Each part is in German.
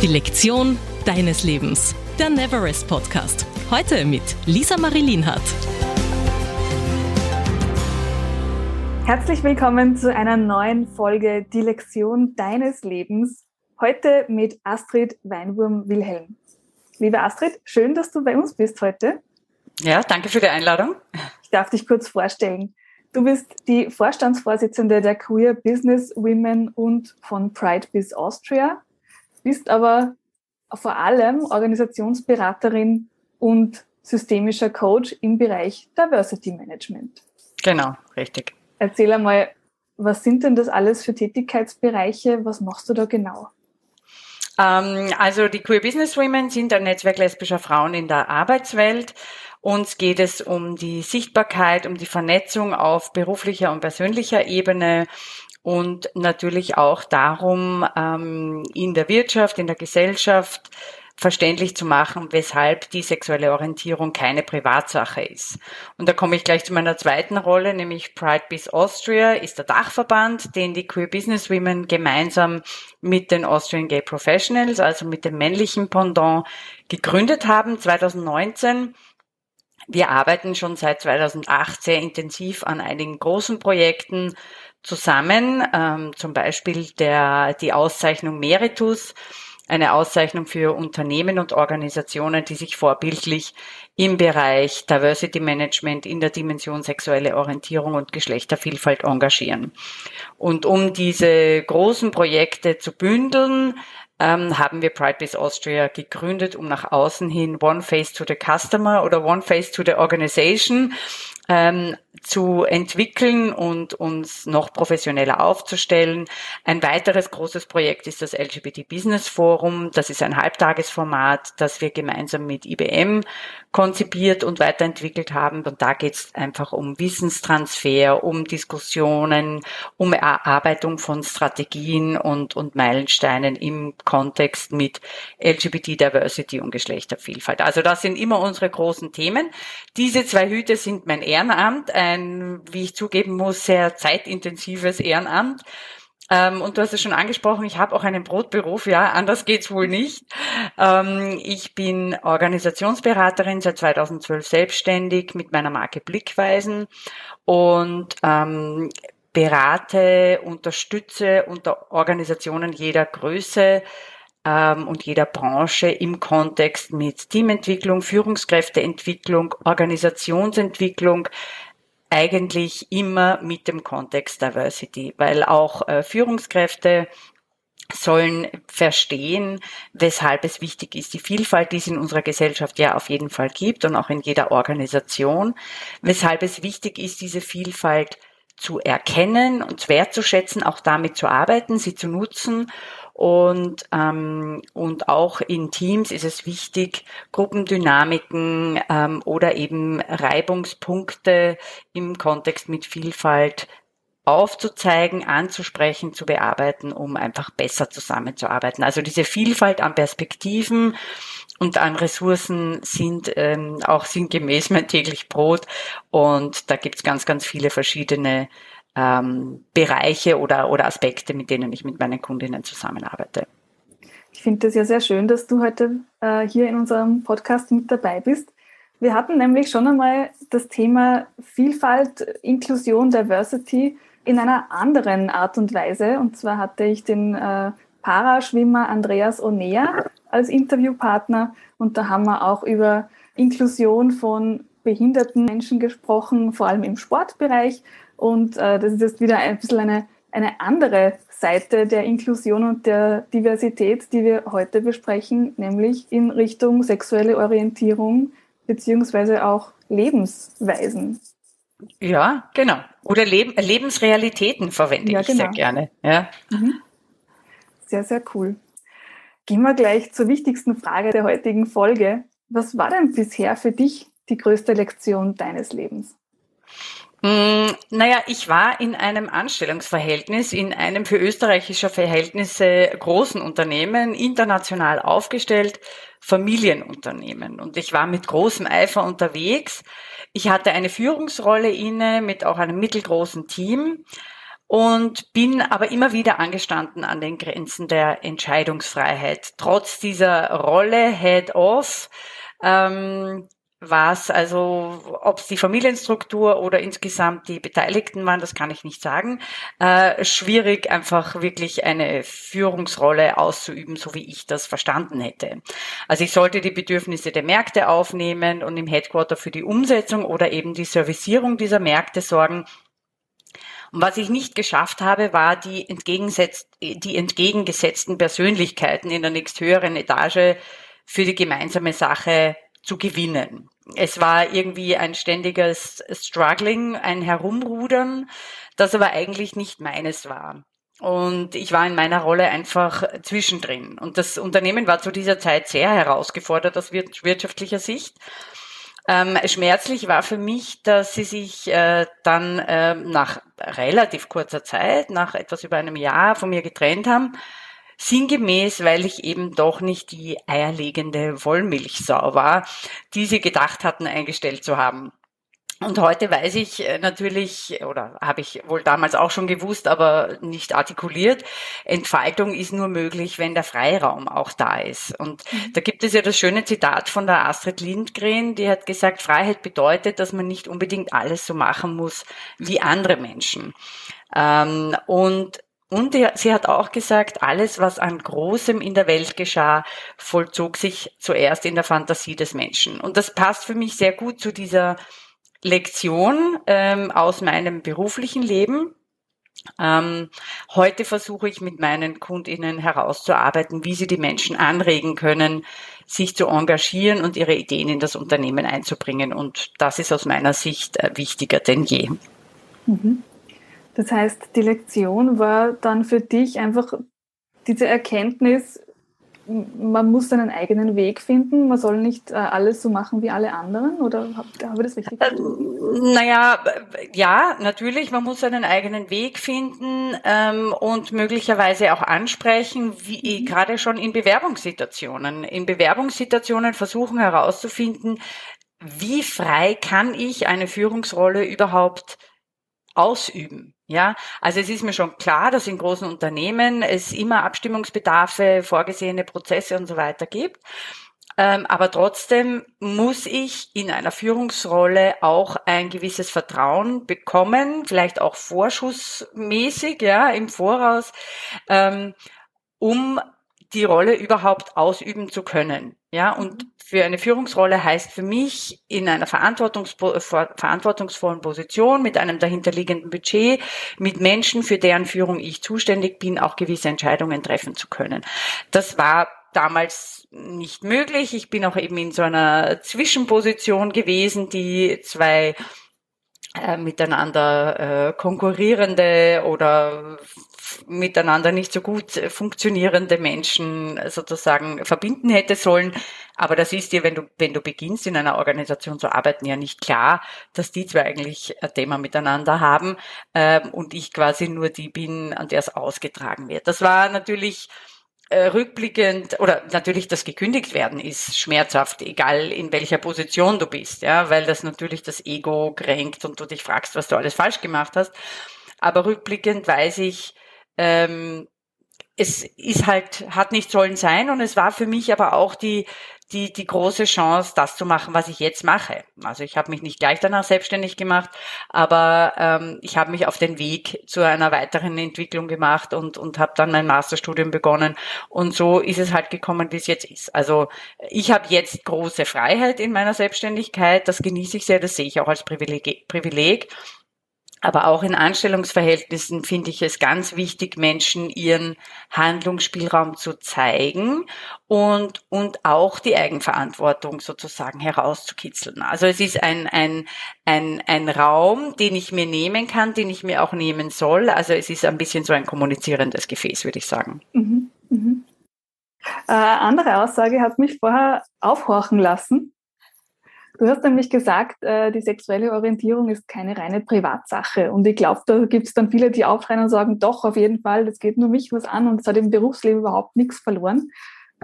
Die Lektion deines Lebens. Der Neverest Podcast. Heute mit Lisa Marie Lienhardt. Herzlich willkommen zu einer neuen Folge Die Lektion deines Lebens. Heute mit Astrid Weinwurm-Wilhelm. Liebe Astrid, schön, dass du bei uns bist heute. Ja, danke für die Einladung. Ich darf dich kurz vorstellen. Du bist die Vorstandsvorsitzende der Queer Business Women und von Pride Biz Austria bist aber vor allem Organisationsberaterin und systemischer Coach im Bereich Diversity Management. Genau, richtig. Erzähl einmal, was sind denn das alles für Tätigkeitsbereiche? Was machst du da genau? Ähm, also die Queer Business Women sind ein Netzwerk lesbischer Frauen in der Arbeitswelt. Uns geht es um die Sichtbarkeit, um die Vernetzung auf beruflicher und persönlicher Ebene und natürlich auch darum, ähm, in der Wirtschaft, in der Gesellschaft verständlich zu machen, weshalb die sexuelle Orientierung keine Privatsache ist. Und da komme ich gleich zu meiner zweiten Rolle, nämlich Pride Biz Austria ist der Dachverband, den die Queer Business Women gemeinsam mit den Austrian Gay Professionals, also mit dem männlichen Pendant, gegründet haben 2019. Wir arbeiten schon seit 2008 sehr intensiv an einigen großen Projekten, zusammen, ähm, zum Beispiel der, die Auszeichnung Meritus, eine Auszeichnung für Unternehmen und Organisationen, die sich vorbildlich im Bereich Diversity Management in der Dimension sexuelle Orientierung und Geschlechtervielfalt engagieren. Und um diese großen Projekte zu bündeln, ähm, haben wir Pride Biz Austria gegründet, um nach außen hin One Face to the Customer oder One Face to the Organization ähm, zu entwickeln und uns noch professioneller aufzustellen. Ein weiteres großes Projekt ist das LGBT Business Forum. Das ist ein Halbtagesformat, das wir gemeinsam mit IBM konzipiert und weiterentwickelt haben. Und da geht es einfach um Wissenstransfer, um Diskussionen, um Erarbeitung von Strategien und, und Meilensteinen im Kontext mit LGBT Diversity und Geschlechtervielfalt. Also das sind immer unsere großen Themen. Diese zwei Hüte sind mein Ehrenamt, ein, wie ich zugeben muss, sehr zeitintensives Ehrenamt. Ähm, und du hast es schon angesprochen, ich habe auch einen Brotberuf, ja, anders geht's wohl nicht. Ähm, ich bin Organisationsberaterin seit 2012 selbstständig mit meiner Marke Blickweisen und ähm, berate, unterstütze unter Organisationen jeder Größe ähm, und jeder Branche im Kontext mit Teamentwicklung, Führungskräfteentwicklung, Organisationsentwicklung, eigentlich immer mit dem Kontext Diversity, weil auch äh, Führungskräfte sollen verstehen, weshalb es wichtig ist, die Vielfalt, die es in unserer Gesellschaft ja auf jeden Fall gibt und auch in jeder Organisation, weshalb es wichtig ist, diese Vielfalt zu erkennen und wertzuschätzen, auch damit zu arbeiten, sie zu nutzen und, ähm, und auch in Teams ist es wichtig, Gruppendynamiken ähm, oder eben Reibungspunkte im Kontext mit Vielfalt aufzuzeigen, anzusprechen, zu bearbeiten, um einfach besser zusammenzuarbeiten. Also diese Vielfalt an Perspektiven und an Ressourcen sind ähm, auch sinngemäß mein täglich Brot. Und da gibt's ganz, ganz viele verschiedene ähm, Bereiche oder, oder Aspekte, mit denen ich mit meinen Kundinnen zusammenarbeite. Ich finde das ja sehr schön, dass du heute äh, hier in unserem Podcast mit dabei bist. Wir hatten nämlich schon einmal das Thema Vielfalt, Inklusion, Diversity in einer anderen Art und Weise. Und zwar hatte ich den äh, Paraschwimmer Andreas Onea als Interviewpartner und da haben wir auch über Inklusion von behinderten Menschen gesprochen, vor allem im Sportbereich und äh, das ist jetzt wieder ein bisschen eine, eine andere Seite der Inklusion und der Diversität, die wir heute besprechen, nämlich in Richtung sexuelle Orientierung beziehungsweise auch Lebensweisen. Ja, genau. Oder Leb Lebensrealitäten verwende ja, ich genau. sehr gerne. Ja. Mhm. Sehr, sehr cool. Gehen wir gleich zur wichtigsten Frage der heutigen Folge. Was war denn bisher für dich die größte Lektion deines Lebens? Mm, naja, ich war in einem Anstellungsverhältnis, in einem für österreichische Verhältnisse großen Unternehmen, international aufgestellt, Familienunternehmen. Und ich war mit großem Eifer unterwegs. Ich hatte eine Führungsrolle inne mit auch einem mittelgroßen Team. und bin aber immer wieder angestanden an den Grenzen der Entscheidungsfreiheit. Trotz dieser Rolle Head-Off ähm, was also, ob es die Familienstruktur oder insgesamt die Beteiligten waren, das kann ich nicht sagen. Äh, schwierig, einfach wirklich eine Führungsrolle auszuüben, so wie ich das verstanden hätte. Also ich sollte die Bedürfnisse der Märkte aufnehmen und im Headquarter für die Umsetzung oder eben die Servicierung dieser Märkte sorgen. Und was ich nicht geschafft habe, war die, die entgegengesetzten Persönlichkeiten in der nächsthöheren Etage für die gemeinsame Sache zu gewinnen. Es war irgendwie ein ständiges Struggling, ein Herumrudern, das aber eigentlich nicht meines war. Und ich war in meiner Rolle einfach zwischendrin. Und das Unternehmen war zu dieser Zeit sehr herausgefordert aus wirtschaftlicher Sicht. Ähm, schmerzlich war für mich, dass sie sich äh, dann äh, nach relativ kurzer Zeit, nach etwas über einem Jahr von mir getrennt haben Sinngemäß, weil ich eben doch nicht die eierlegende Wollmilchsau war, die sie gedacht hatten, eingestellt zu haben. Und heute weiß ich äh, natürlich, oder habe ich wohl damals auch schon gewusst, aber nicht artikuliert, Entfaltung ist nur möglich, wenn der Freiraum auch da ist. Und mhm. da gibt es ja das schöne Zitat von der Astrid Lindgren, die hat gesagt, Freiheit bedeutet, dass man nicht unbedingt alles so machen muss wie andere Menschen. Ähm, und und sie hat auch gesagt, alles, was an Großem in der Welt geschah, vollzog sich zuerst in der Fantasie des Menschen. Und das passt für mich sehr gut zu dieser Lektion ähm, aus meinem beruflichen Leben. Ähm, heute versuche ich mit meinen Kundinnen herauszuarbeiten, wie sie die Menschen anregen können, sich zu engagieren und ihre Ideen in das Unternehmen einzubringen. Und das ist aus meiner Sicht äh, wichtiger denn je. Mhm. Das heißt, die Lektion war dann für dich einfach diese Erkenntnis, man muss seinen eigenen Weg finden, man soll nicht äh, alles so machen wie alle anderen, oder habe hab ich das richtig äh, Naja, ja, natürlich, man muss seinen eigenen Weg finden ähm, und möglicherweise auch ansprechen, wie mhm. gerade schon in Bewerbungssituationen. In Bewerbungssituationen versuchen herauszufinden, wie frei kann ich eine Führungsrolle überhaupt ausüben. Ja, also es ist mir schon klar, dass in großen Unternehmen es immer Abstimmungsbedarfe, vorgesehene Prozesse und so weiter gibt. Ähm, aber trotzdem muss ich in einer Führungsrolle auch ein gewisses Vertrauen bekommen, vielleicht auch vorschussmäßig, ja, im Voraus, ähm, um die Rolle überhaupt ausüben zu können. Ja, und mhm. für eine Führungsrolle heißt für mich in einer verantwortungsvollen Position mit einem dahinterliegenden Budget, mit Menschen, für deren Führung ich zuständig bin, auch gewisse Entscheidungen treffen zu können. Das war damals nicht möglich. Ich bin auch eben in so einer Zwischenposition gewesen, die zwei äh, miteinander äh, konkurrierende oder miteinander nicht so gut funktionierende Menschen sozusagen verbinden hätte sollen. Aber das ist dir, wenn du, wenn du beginnst, in einer Organisation zu arbeiten, ja nicht klar, dass die zwei eigentlich ein Thema miteinander haben ähm, und ich quasi nur die bin, an der es ausgetragen wird. Das war natürlich rückblickend oder natürlich das gekündigt werden ist schmerzhaft, egal in welcher Position du bist, ja, weil das natürlich das Ego kränkt und du dich fragst, was du alles falsch gemacht hast. Aber rückblickend weiß ich, ähm, es ist halt, hat nicht sollen sein und es war für mich aber auch die, die, die große Chance, das zu machen, was ich jetzt mache. Also ich habe mich nicht gleich danach selbstständig gemacht, aber ähm, ich habe mich auf den Weg zu einer weiteren Entwicklung gemacht und, und habe dann mein Masterstudium begonnen. Und so ist es halt gekommen, wie es jetzt ist. Also ich habe jetzt große Freiheit in meiner Selbstständigkeit. Das genieße ich sehr, das sehe ich auch als Privileg. Privileg. Aber auch in Anstellungsverhältnissen finde ich es ganz wichtig, Menschen ihren Handlungsspielraum zu zeigen und, und auch die Eigenverantwortung sozusagen herauszukitzeln. Also es ist ein, ein, ein, ein Raum, den ich mir nehmen kann, den ich mir auch nehmen soll. Also es ist ein bisschen so ein kommunizierendes Gefäß, würde ich sagen. Mhm, mhm. Äh, andere Aussage hat mich vorher aufhorchen lassen. Du hast nämlich gesagt, äh, die sexuelle Orientierung ist keine reine Privatsache. Und ich glaube, da gibt es dann viele, die aufschreien und sagen, doch, auf jeden Fall, das geht nur mich was an und es hat im Berufsleben überhaupt nichts verloren.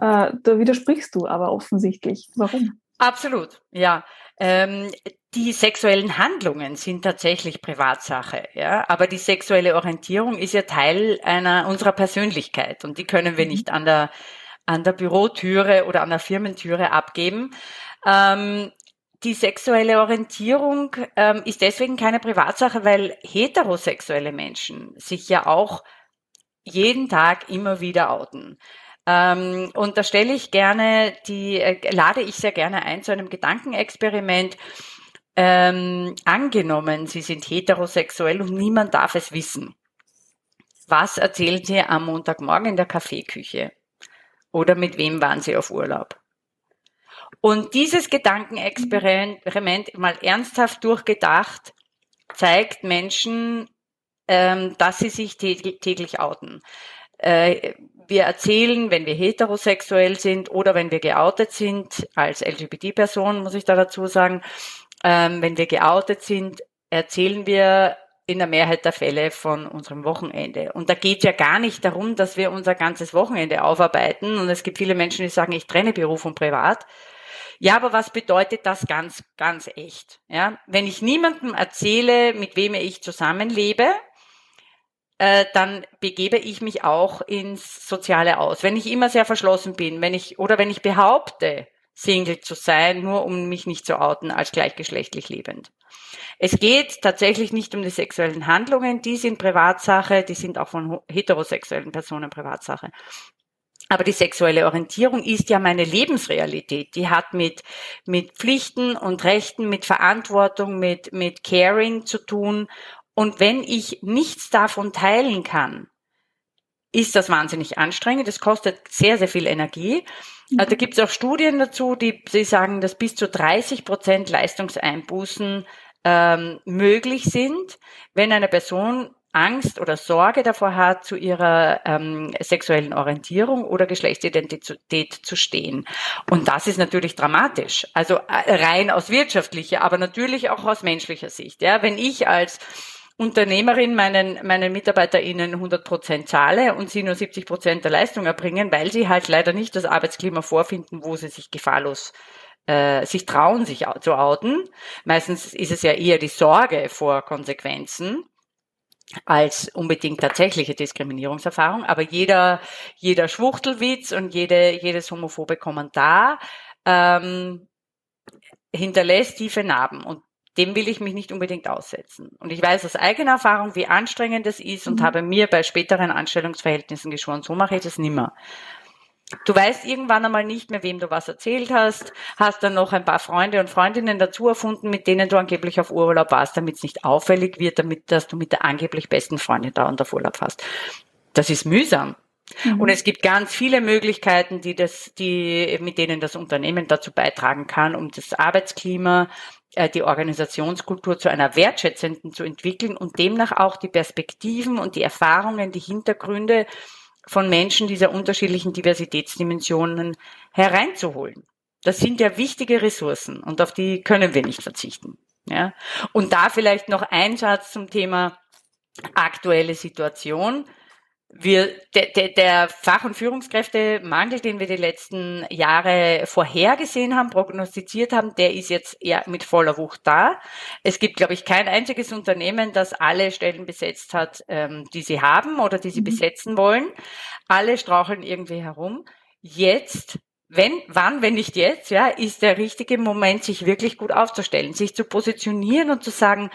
Äh, da widersprichst du aber offensichtlich. Warum? Absolut, ja. Ähm, die sexuellen Handlungen sind tatsächlich Privatsache, ja, aber die sexuelle Orientierung ist ja Teil einer unserer Persönlichkeit und die können wir mhm. nicht an der an der Bürotüre oder an der Firmentüre abgeben. Ähm, die sexuelle Orientierung ähm, ist deswegen keine Privatsache, weil heterosexuelle Menschen sich ja auch jeden Tag immer wieder outen. Ähm, und da stelle ich gerne die, äh, lade ich sehr gerne ein zu einem Gedankenexperiment. Ähm, angenommen, Sie sind heterosexuell und niemand darf es wissen. Was erzählen Sie am Montagmorgen in der Kaffeeküche? Oder mit wem waren Sie auf Urlaub? Und dieses Gedankenexperiment mal ernsthaft durchgedacht zeigt Menschen, ähm, dass sie sich täglich outen. Äh, wir erzählen, wenn wir heterosexuell sind oder wenn wir geoutet sind, als LGBT-Person muss ich da dazu sagen, ähm, wenn wir geoutet sind, erzählen wir in der Mehrheit der Fälle von unserem Wochenende. Und da geht ja gar nicht darum, dass wir unser ganzes Wochenende aufarbeiten. Und es gibt viele Menschen, die sagen, ich trenne Beruf und Privat. Ja, aber was bedeutet das ganz, ganz echt? Ja, wenn ich niemandem erzähle, mit wem ich zusammenlebe, äh, dann begebe ich mich auch ins Soziale aus. Wenn ich immer sehr verschlossen bin, wenn ich oder wenn ich behaupte, Single zu sein, nur um mich nicht zu outen als gleichgeschlechtlich lebend. Es geht tatsächlich nicht um die sexuellen Handlungen, die sind Privatsache, die sind auch von heterosexuellen Personen Privatsache. Aber die sexuelle Orientierung ist ja meine Lebensrealität. Die hat mit, mit Pflichten und Rechten, mit Verantwortung, mit, mit Caring zu tun. Und wenn ich nichts davon teilen kann, ist das wahnsinnig anstrengend. Das kostet sehr, sehr viel Energie. Mhm. Da gibt es auch Studien dazu, die, die sagen, dass bis zu 30 Prozent Leistungseinbußen ähm, möglich sind, wenn eine Person Angst oder Sorge davor hat, zu ihrer ähm, sexuellen Orientierung oder Geschlechtsidentität zu stehen. Und das ist natürlich dramatisch. Also äh, rein aus wirtschaftlicher, aber natürlich auch aus menschlicher Sicht. Ja, wenn ich als Unternehmerin meinen, meinen MitarbeiterInnen 100 Prozent zahle und sie nur 70 Prozent der Leistung erbringen, weil sie halt leider nicht das Arbeitsklima vorfinden, wo sie sich gefahrlos äh, sich trauen, sich zu outen. Meistens ist es ja eher die Sorge vor Konsequenzen als unbedingt tatsächliche Diskriminierungserfahrung. Aber jeder, jeder Schwuchtelwitz und jede, jedes homophobe Kommentar ähm, hinterlässt tiefe Narben. Und dem will ich mich nicht unbedingt aussetzen. Und ich weiß aus eigener Erfahrung, wie anstrengend es ist und mhm. habe mir bei späteren Anstellungsverhältnissen geschworen, so mache ich das nimmer. Du weißt irgendwann einmal nicht mehr, wem du was erzählt hast, hast dann noch ein paar Freunde und Freundinnen dazu erfunden, mit denen du angeblich auf Urlaub warst, damit es nicht auffällig wird, damit dass du mit der angeblich besten Freundin dauernd auf Urlaub hast. Das ist mühsam. Mhm. Und es gibt ganz viele Möglichkeiten, die das, die, mit denen das Unternehmen dazu beitragen kann, um das Arbeitsklima äh, die Organisationskultur zu einer wertschätzenden zu entwickeln und demnach auch die Perspektiven und die Erfahrungen, die Hintergründe von Menschen dieser unterschiedlichen Diversitätsdimensionen hereinzuholen. Das sind ja wichtige Ressourcen und auf die können wir nicht verzichten. Ja? Und da vielleicht noch ein Satz zum Thema aktuelle Situation wir, de, de, der Fach- und Führungskräftemangel, den wir die letzten Jahre vorhergesehen haben, prognostiziert haben, der ist jetzt eher mit voller Wucht da. Es gibt, glaube ich, kein einziges Unternehmen, das alle Stellen besetzt hat, ähm, die sie haben oder die sie mhm. besetzen wollen. Alle straucheln irgendwie herum. Jetzt wenn, wann, wenn nicht jetzt, ja, ist der richtige Moment, sich wirklich gut aufzustellen, sich zu positionieren und zu sagen,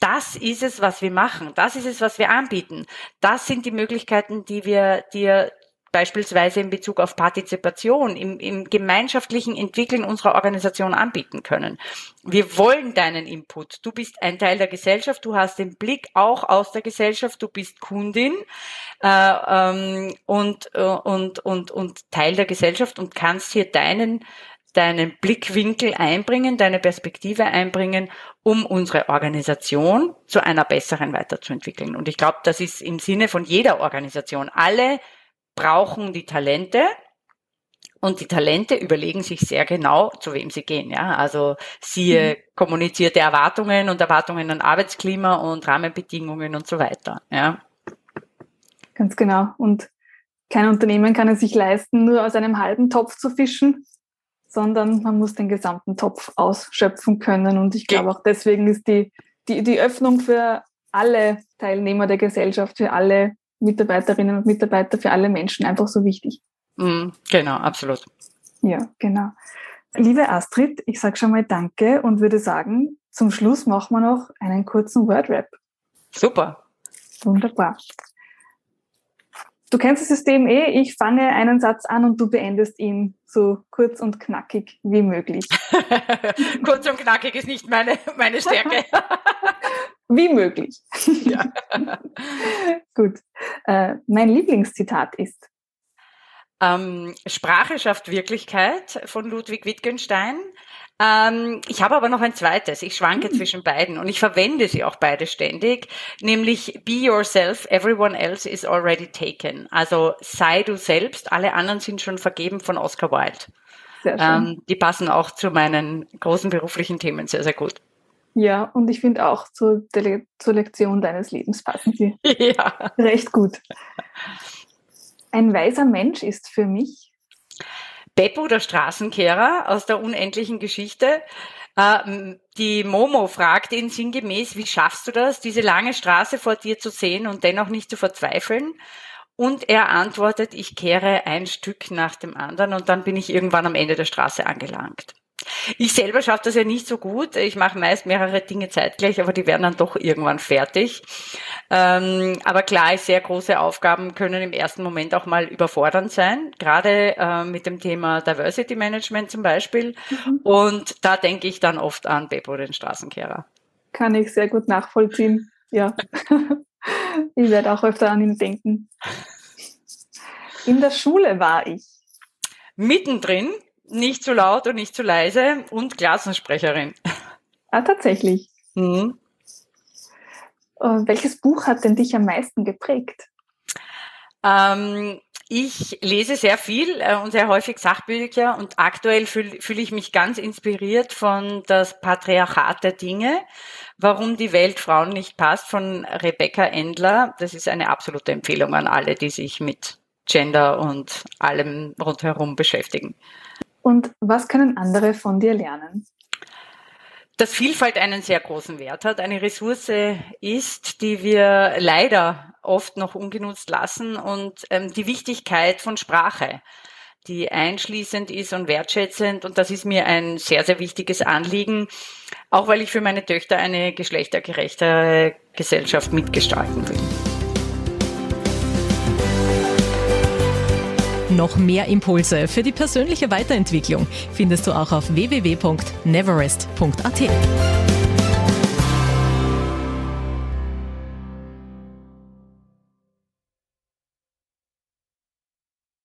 das ist es, was wir machen. Das ist es, was wir anbieten. Das sind die Möglichkeiten, die wir dir beispielsweise in Bezug auf Partizipation im, im gemeinschaftlichen Entwickeln unserer Organisation anbieten können. Wir wollen deinen Input. Du bist ein Teil der Gesellschaft, du hast den Blick auch aus der Gesellschaft, du bist Kundin äh, ähm, und, äh, und, und, und Teil der Gesellschaft und kannst hier deinen deinen Blickwinkel einbringen, deine Perspektive einbringen, um unsere Organisation zu einer besseren weiterzuentwickeln. Und ich glaube, das ist im Sinne von jeder Organisation. Alle brauchen die Talente, und die Talente überlegen sich sehr genau, zu wem sie gehen. Ja, also siehe mhm. kommunizierte Erwartungen und Erwartungen an Arbeitsklima und Rahmenbedingungen und so weiter. Ja. Ganz genau. Und kein Unternehmen kann es sich leisten, nur aus einem halben Topf zu fischen, sondern man muss den gesamten Topf ausschöpfen können. Und ich glaube auch deswegen ist die, die, die Öffnung für alle Teilnehmer der Gesellschaft, für alle Mitarbeiterinnen und Mitarbeiter, für alle Menschen einfach so wichtig. Mm, genau, absolut. Ja, genau. Liebe Astrid, ich sage schon mal Danke und würde sagen, zum Schluss machen wir noch einen kurzen Word-Rap. Super. Wunderbar. Du kennst das System eh, ich fange einen Satz an und du beendest ihn so kurz und knackig wie möglich. kurz und knackig ist nicht meine, meine Stärke. wie möglich. Ja. Gut. Äh, mein Lieblingszitat ist. Ähm, Sprache schafft Wirklichkeit von Ludwig Wittgenstein. Ähm, ich habe aber noch ein zweites. Ich schwanke mhm. zwischen beiden und ich verwende sie auch beide ständig, nämlich Be yourself, everyone else is already taken. Also sei du selbst, alle anderen sind schon vergeben von Oscar Wilde. Sehr schön. Ähm, die passen auch zu meinen großen beruflichen Themen sehr, sehr gut. Ja, und ich finde auch zur, zur Lektion deines Lebens passen sie ja. recht gut. Ein weiser Mensch ist für mich Beppo, der Straßenkehrer aus der unendlichen Geschichte. Ähm, die Momo fragt ihn sinngemäß, wie schaffst du das, diese lange Straße vor dir zu sehen und dennoch nicht zu verzweifeln? Und er antwortet, ich kehre ein Stück nach dem anderen und dann bin ich irgendwann am Ende der Straße angelangt. Ich selber schaffe das ja nicht so gut. Ich mache meist mehrere Dinge zeitgleich, aber die werden dann doch irgendwann fertig. Ähm, aber klar, sehr große Aufgaben können im ersten Moment auch mal überfordernd sein, gerade äh, mit dem Thema Diversity Management zum Beispiel. Mhm. Und da denke ich dann oft an Beppo, den Straßenkehrer. Kann ich sehr gut nachvollziehen, ja. ich werde auch öfter an ihn denken. In der Schule war ich. Mittendrin nicht zu laut und nicht zu leise und Klassensprecherin. Ah, tatsächlich. Mhm. Uh, welches Buch hat denn dich am meisten geprägt? Ähm, ich lese sehr viel äh, und sehr häufig Sachbücher und aktuell fühle fühl ich mich ganz inspiriert von das Patriarchat der Dinge, warum die Welt Frauen nicht passt von Rebecca Endler. Das ist eine absolute Empfehlung an alle, die sich mit Gender und allem rundherum beschäftigen. Und was können andere von dir lernen? Dass Vielfalt einen sehr großen Wert hat, eine Ressource ist, die wir leider oft noch ungenutzt lassen und ähm, die Wichtigkeit von Sprache, die einschließend ist und wertschätzend. Und das ist mir ein sehr, sehr wichtiges Anliegen, auch weil ich für meine Töchter eine geschlechtergerechte Gesellschaft mitgestalten will. Noch mehr Impulse für die persönliche Weiterentwicklung findest du auch auf www.neverest.at.